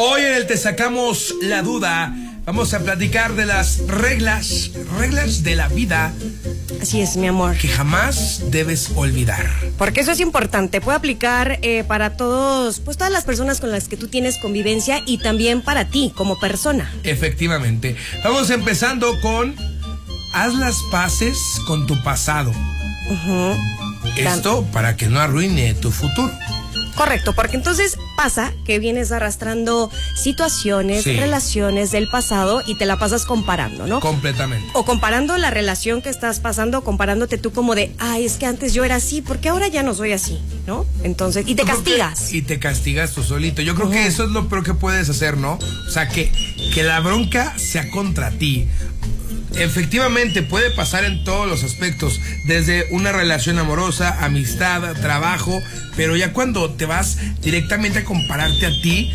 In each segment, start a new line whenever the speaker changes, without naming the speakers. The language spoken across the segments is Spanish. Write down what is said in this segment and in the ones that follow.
Hoy en el Te Sacamos la Duda vamos a platicar de las reglas, reglas de la vida
Así es, mi amor.
que jamás debes olvidar.
Porque eso es importante. Puede aplicar eh, para todos, pues todas las personas con las que tú tienes convivencia y también para ti como persona.
Efectivamente. Vamos empezando con haz las paces con tu pasado. Esto para que no arruine tu futuro.
Correcto, porque entonces pasa que vienes arrastrando situaciones,
Sí.
relaciones del pasado y te la pasas comparando, ¿no?
Completamente.
o comparando la relación que estás pasando, comparándote tú como de, ay, es que antes yo era así, porque ahora ya no soy así, ¿no? Entonces, y te
Yo creo que-
castigas.
Y te castigas tú solito. Yo creo que eso es lo peor que puedes hacer, ¿no? O sea, que, que la bronca sea contra ti. Efectivamente, puede pasar en todos los aspectos, desde una relación amorosa, amistad, trabajo, pero ya cuando te vas directamente a compararte a ti,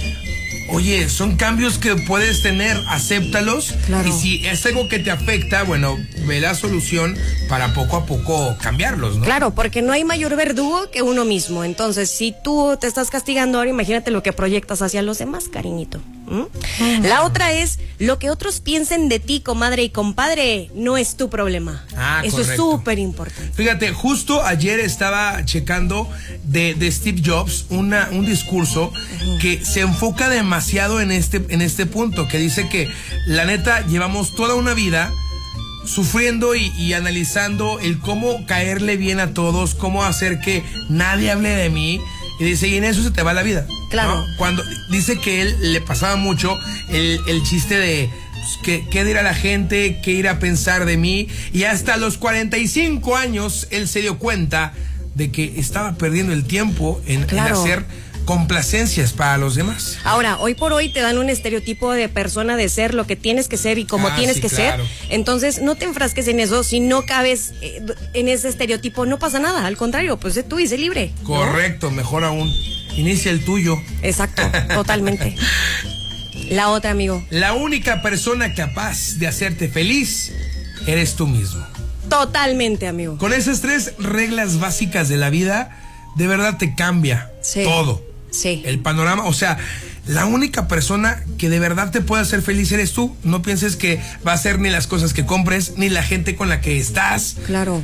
oye, son cambios que puedes tener, acéptalos.
Claro.
Y si es algo que te afecta, bueno, ve la solución para poco a poco cambiarlos, ¿no?
Claro, porque no hay mayor verdugo que uno mismo. Entonces, si tú te estás castigando ahora, imagínate lo que proyectas hacia los demás, cariñito. ¿Mm? La otra es lo que otros piensen de ti, comadre y compadre, no es tu problema.
Ah,
Eso es súper importante.
Fíjate, justo ayer estaba checando de, de Steve Jobs una, un discurso que se enfoca demasiado en este, en este punto, que dice que la neta llevamos toda una vida sufriendo y, y analizando el cómo caerle bien a todos, cómo hacer que nadie hable de mí. Y dice, y en eso se te va la vida.
Claro.
¿no? Cuando dice que él le pasaba mucho el, el chiste de pues, ¿qué, qué dirá la gente, qué irá a pensar de mí. Y hasta los 45 años él se dio cuenta de que estaba perdiendo el tiempo en, en hacer complacencias para los demás.
Ahora, hoy por hoy te dan un estereotipo de persona de ser lo que tienes que ser y como
Ah,
tienes
sí,
que
claro.
ser. Entonces, no te enfrasques en eso. Si no cabes eh, en ese estereotipo, no pasa nada. Al contrario, pues sé tú y sé libre. ¿no?
Correcto, mejor aún. Inicia el tuyo.
Exacto, totalmente. La otra, amigo.
La única persona capaz de hacerte feliz eres tú mismo.
Totalmente, amigo.
Con esas tres reglas básicas de la vida, de verdad te cambia
Sí.
todo.
Sí.
El panorama, o sea, la única persona que de verdad te puede hacer feliz eres tú. No pienses que va a ser ni las cosas que compres, ni la gente con la que estás.
Claro.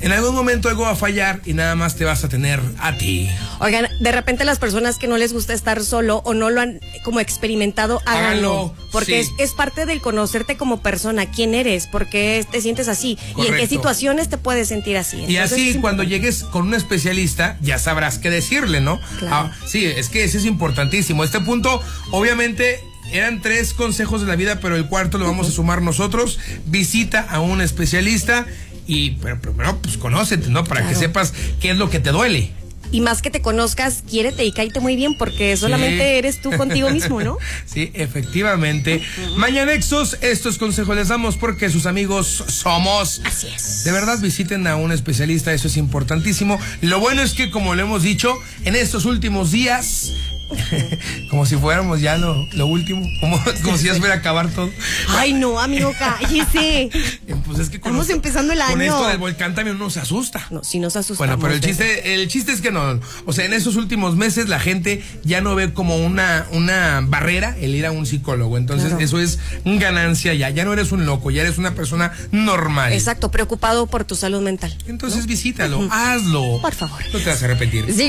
En algún momento algo va a fallar y nada más te vas a tener a ti.
Oigan, de repente las personas que no les gusta estar solo o no lo han como experimentado, háganlo.
Háganlo,
porque
sí.
es, es parte del conocerte como persona, quién eres, por qué te sientes así y en qué situaciones te puedes sentir así.
Y así cuando llegues con un especialista ya sabrás qué decirle, ¿no?
Claro.
Ah, sí, es que ese es importantísimo. Este punto, obviamente, eran tres consejos de la vida, pero el cuarto lo vamos a sumar nosotros. Visita a un especialista y, pero primero, pues conócete, ¿no? Para que sepas qué es lo que te duele.
Y más que te conozcas, quiérete y cállate muy bien porque solamente
Sí.
eres tú contigo mismo, ¿no?
Sí, efectivamente. Mañanexos, estos consejos les damos porque sus amigos somos.
Así es.
De verdad visiten a un especialista, eso es importantísimo. Lo bueno es que, como lo hemos dicho, en estos últimos días, como si fuéramos ya lo, lo último, como, como si ya fuera a acabar todo.
Ay, no, amigo, cállese.
Pues es que con
Estamos
esto-
empezando el
Con
año.
esto del volcán también uno se asusta.
No, si nos asustamos.
Bueno, pero el chiste, el chiste es que no, o sea, en estos últimos meses la gente ya no ve como una, una barrera el ir a un psicólogo. Entonces,
Claro.
eso es ganancia ya. Ya no eres un loco, ya eres una persona normal.
Exacto, preocupado por tu salud mental.
Entonces, visítalo, hazlo.
Por favor.
No te vas a arrepentir.
Siga